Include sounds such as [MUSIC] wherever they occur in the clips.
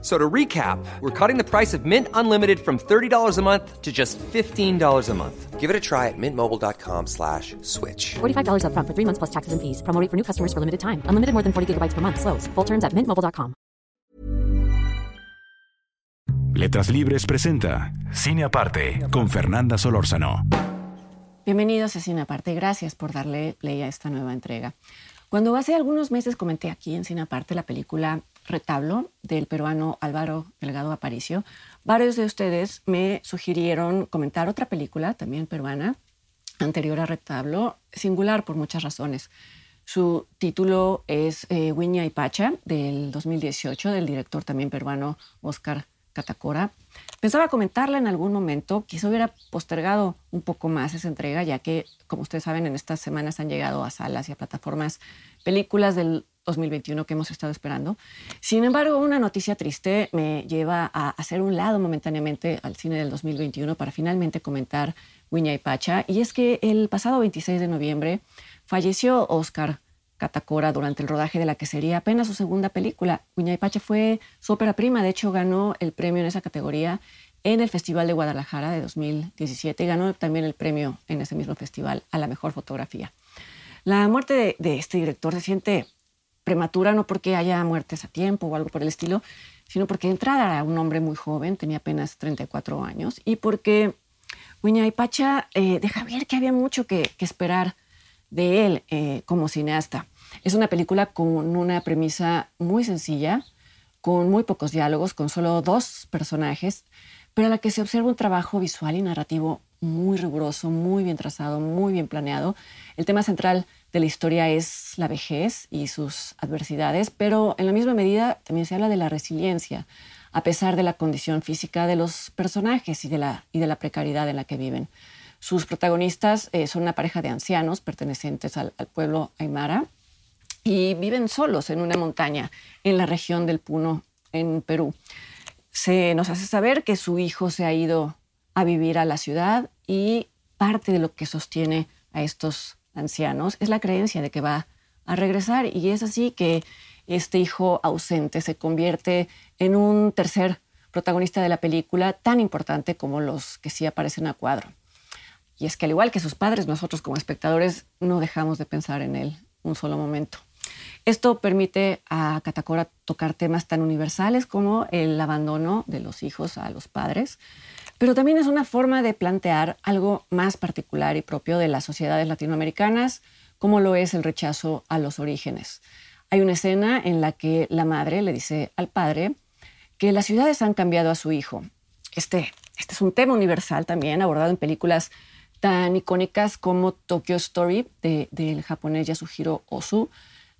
So to recap, we're cutting the price of Mint Unlimited from $30 a month to just $15 a month. Give it a try at mintmobile.com slash switch. $45 upfront for three months plus taxes and fees. Promo rate for new customers for limited time. Unlimited more than 40 gigabytes per month. Slows. Full terms at mintmobile.com. Letras Libres presenta Cine Aparte con Fernanda Solórzano. Bienvenidos a Cine Aparte. Gracias por darle play a esta nueva entrega. Cuando hace algunos meses comenté aquí en Cine Aparte la película Retablo del peruano Álvaro Delgado Aparicio, varios de ustedes me sugirieron comentar otra película, también peruana, anterior a Retablo, singular por muchas razones. Su título es eh, y Pacha, del 2018, del director también peruano Oscar Catacora. Pensaba comentarla en algún momento, quizá hubiera postergado un poco más esa entrega, ya que, como ustedes saben, en estas semanas han llegado a salas y a plataformas películas del 2021 que hemos estado esperando. Sin embargo, una noticia triste me lleva a hacer un lado momentáneamente al cine del 2021 para finalmente comentar Wiña y Pacha. Y es que el pasado 26 de noviembre falleció Oscar Catacora durante el rodaje de la que sería apenas su segunda película. Wiña y Pacha fue su ópera prima, de hecho ganó el premio en esa categoría en el Festival de Guadalajara de 2017 y ganó también el premio en ese mismo festival a la mejor fotografía. La muerte de, de este director se siente prematura, no porque haya muertes a tiempo o algo por el estilo, sino porque entrada era un hombre muy joven, tenía apenas 34 años, y porque y Pacha eh, deja ver que había mucho que, esperar de él eh, como cineasta. Es una película con una premisa muy sencilla, con muy pocos diálogos, con solo dos personajes, pero a la que se observa un trabajo visual y narrativo muy riguroso, muy bien trazado, muy bien planeado. El tema central de la historia es la vejez y sus adversidades, pero en la misma medida también se habla de la resiliencia, a pesar de la condición física de los personajes y de la, y de la precariedad en la que viven. Sus protagonistas eh, son una pareja de ancianos pertenecientes al, pueblo aymara y viven solos en una montaña en la región del Puno, en Perú. Se nos hace saber que su hijo se ha ido a vivir a la ciudad y parte de lo que sostiene a estos ancianos es la creencia de que va a regresar y es así que este hijo ausente se convierte en un tercer protagonista de la película tan importante como los que sí aparecen a cuadro. Y es que al igual que sus padres, nosotros como espectadores no dejamos de pensar en él un solo momento. Esto permite a Catacora tocar temas tan universales como el abandono de los hijos a los padres, pero también es una forma de plantear algo más particular y propio de las sociedades latinoamericanas, como lo es el rechazo a los orígenes. Hay una escena en la que la madre le dice al padre que las ciudades han cambiado a su hijo. Este, este es un tema universal también abordado en películas tan icónicas como Tokyo Story del japonés Yasuhiro Ozu,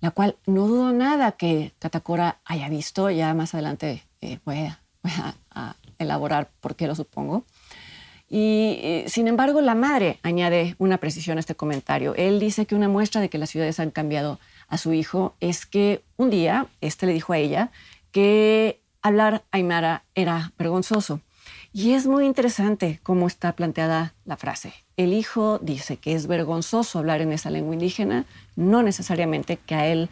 la cual no dudo nada que Katakora haya visto. Ya más adelante eh, voy, a, elaborar por qué lo supongo. Y eh, sin embargo, la madre añade una precisión a este comentario. Él dice que una muestra de que las ciudades han cambiado a su hijo es que un día este le dijo a ella que hablar aymara era vergonzoso. Y es muy interesante cómo está planteada la frase. El hijo dice que es vergonzoso hablar en esa lengua indígena, no necesariamente que a él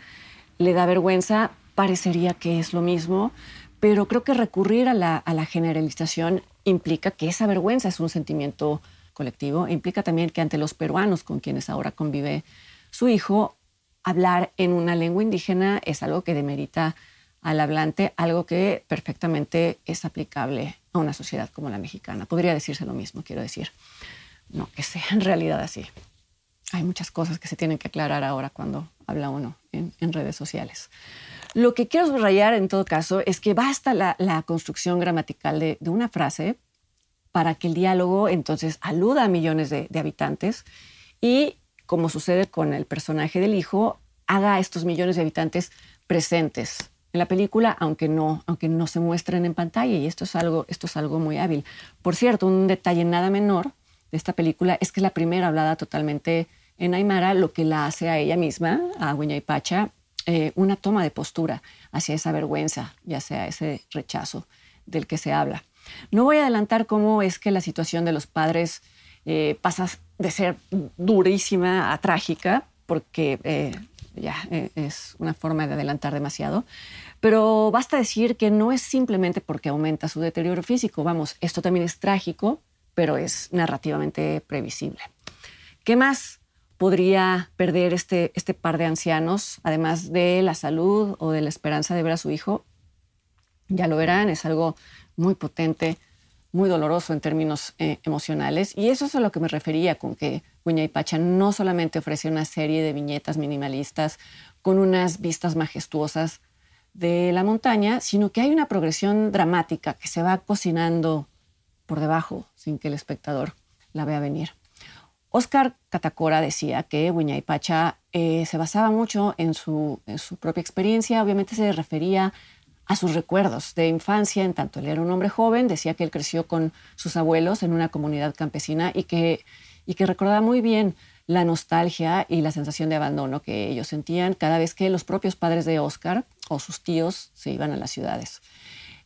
le da vergüenza, parecería que es lo mismo, pero creo que recurrir a la, generalización implica que esa vergüenza es un sentimiento colectivo, implica también que ante los peruanos con quienes ahora convive su hijo, hablar en una lengua indígena es algo que demerita al hablante, algo que perfectamente es aplicable a una sociedad como la mexicana. Podría decirse lo mismo, quiero decir. No que sea en realidad así. Hay muchas cosas que se tienen que aclarar ahora cuando habla uno en redes sociales. Lo que quiero subrayar en todo caso es que basta la, construcción gramatical de, una frase para que el diálogo entonces aluda a millones de, habitantes y, como sucede con el personaje del hijo, haga a estos millones de habitantes presentes en la película, aunque no, aunque no se muestren en pantalla. Y esto es, algo, esto es algo muy hábil. Por cierto, un detalle nada menor de esta película es que la primera hablada totalmente en Aymara, lo que la hace a ella misma, a y Pacha, eh, una toma de postura hacia esa vergüenza y hacia ese rechazo del que se habla. No voy a adelantar cómo es que la situación de los padres eh, pasa de ser durísima a trágica, porque eh, ya es una forma de adelantar demasiado, pero basta decir que no es simplemente porque aumenta su deterioro físico, vamos, esto también es trágico, pero es narrativamente previsible. ¿Qué más podría perder este, este par de ancianos, además de la salud o de la esperanza de ver a su hijo? Ya lo verán, es algo muy potente, muy doloroso en términos eh, emocionales. Y eso es a lo que me refería con que Huña y Pacha no solamente ofrece una serie de viñetas minimalistas con unas vistas majestuosas de la montaña, sino que hay una progresión dramática que se va cocinando por debajo sin que el espectador la vea venir. Oscar Catacora decía que Huña y Pacha eh, se basaba mucho en su, en su propia experiencia, obviamente se refería a sus recuerdos de infancia, en tanto él era un hombre joven, decía que él creció con sus abuelos en una comunidad campesina y que, y que recordaba muy bien la nostalgia y la sensación de abandono que ellos sentían cada vez que los propios padres de Oscar o sus tíos se iban a las ciudades.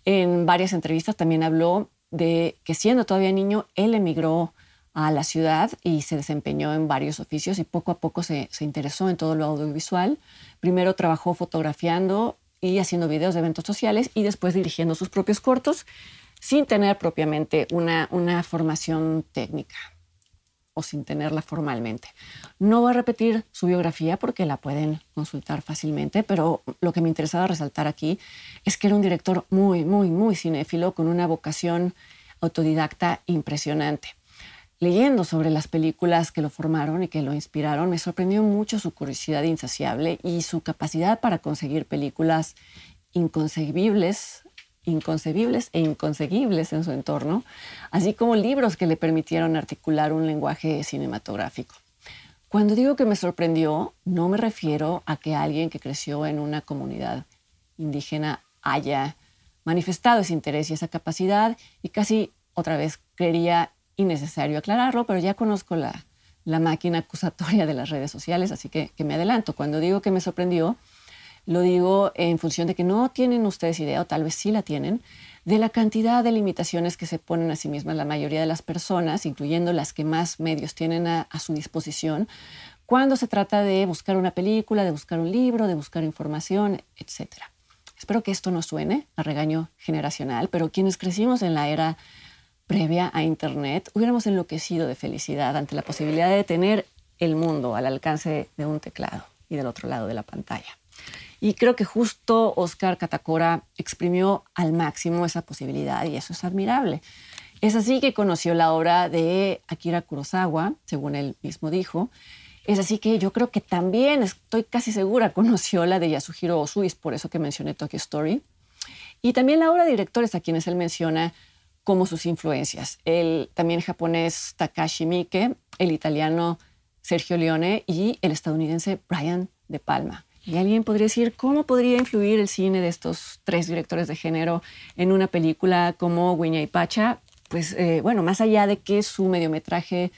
En varias entrevistas también habló de que siendo todavía niño, él emigró a la ciudad y se desempeñó en varios oficios y poco a poco se, se interesó en todo lo audiovisual. Primero trabajó fotografiando y haciendo videos de eventos sociales y después dirigiendo sus propios cortos sin tener propiamente una, una formación técnica o sin tenerla formalmente. No voy a repetir su biografía porque la pueden consultar fácilmente, pero lo que me interesaba resaltar aquí es que era un director muy, muy, muy cinéfilo con una vocación autodidacta impresionante leyendo sobre las películas que lo formaron y que lo inspiraron, me sorprendió mucho su curiosidad insaciable y su capacidad para conseguir películas inconcebibles, inconcebibles e inconseguibles en su entorno, así como libros que le permitieron articular un lenguaje cinematográfico. Cuando digo que me sorprendió, no me refiero a que alguien que creció en una comunidad indígena haya manifestado ese interés y esa capacidad y casi otra vez creería innecesario aclararlo, pero ya conozco la, la máquina acusatoria de las redes sociales, así que, que me adelanto. Cuando digo que me sorprendió, lo digo en función de que no tienen ustedes idea, o tal vez sí la tienen, de la cantidad de limitaciones que se ponen a sí mismas la mayoría de las personas, incluyendo las que más medios tienen a, a, su disposición, cuando se trata de buscar una película, de buscar un libro, de buscar información, etc. Espero que esto no suene a regaño generacional, pero quienes crecimos en la era previa a Internet, hubiéramos enloquecido de felicidad ante la posibilidad de tener el mundo al alcance de un teclado y del otro lado de la pantalla. Y creo que justo Oscar Catacora exprimió al máximo esa posibilidad y eso es admirable. Es así que conoció la obra de Akira Kurosawa, según él mismo dijo. Es así que yo creo que también, estoy casi segura, [LAUGHS] conoció la de Yasuhiro Osuis, por eso que mencioné Tokyo Story. Y también la obra de directores a quienes él menciona, como sus influencias. El también japonés Takashi Miike, el italiano Sergio Leone y el estadounidense Brian De Palma. Y alguien podría decir, ¿cómo podría influir el cine de estos tres directores de género en una película como Guiña y Pacha? Pues eh, bueno, más allá de que su mediometraje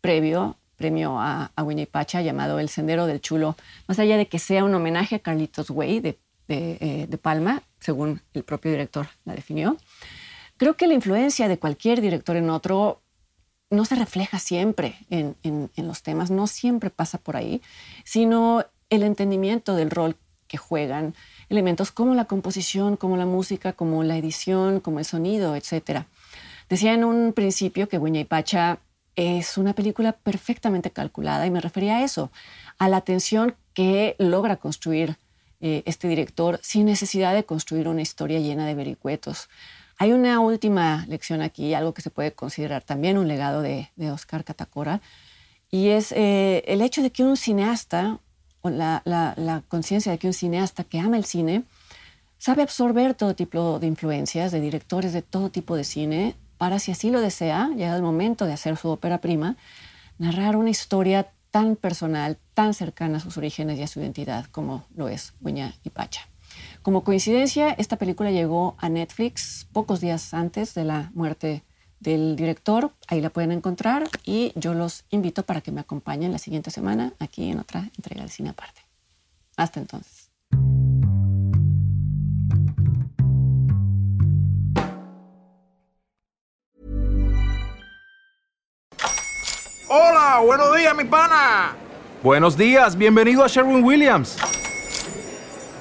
previo, premio a, a y Pacha, llamado El Sendero del Chulo, más allá de que sea un homenaje a Carlitos Way de, de, eh, de Palma, según el propio director la definió, Creo que la influencia de cualquier director en otro no se refleja siempre en, los temas, no siempre pasa por ahí, sino el entendimiento del rol que juegan elementos como la composición, como la música, como la edición, como el sonido, etc. Decía en un principio que Buña y Pacha es una película perfectamente calculada y me refería a eso, a la tensión que logra construir eh, este director sin necesidad de construir una historia llena de vericuetos, hay una última lección aquí, algo que se puede considerar también un legado de, Oscar Catacora, y es eh, el hecho de que un cineasta, o la, la conciencia de que un cineasta que ama el cine, sabe absorber todo tipo de influencias de directores de todo tipo de cine para, si así lo desea, llega el momento de hacer su ópera prima, narrar una historia tan personal, tan cercana a sus orígenes y a su identidad como lo es Buña y Pacha. Como coincidencia, esta película llegó a Netflix pocos días antes de la muerte del director. Ahí la pueden encontrar y yo los invito para que me acompañen la siguiente semana aquí en otra entrega de Cine Aparte. Hasta entonces. Hola, buenos días, mi pana. Buenos días, bienvenido a Sherwin Williams.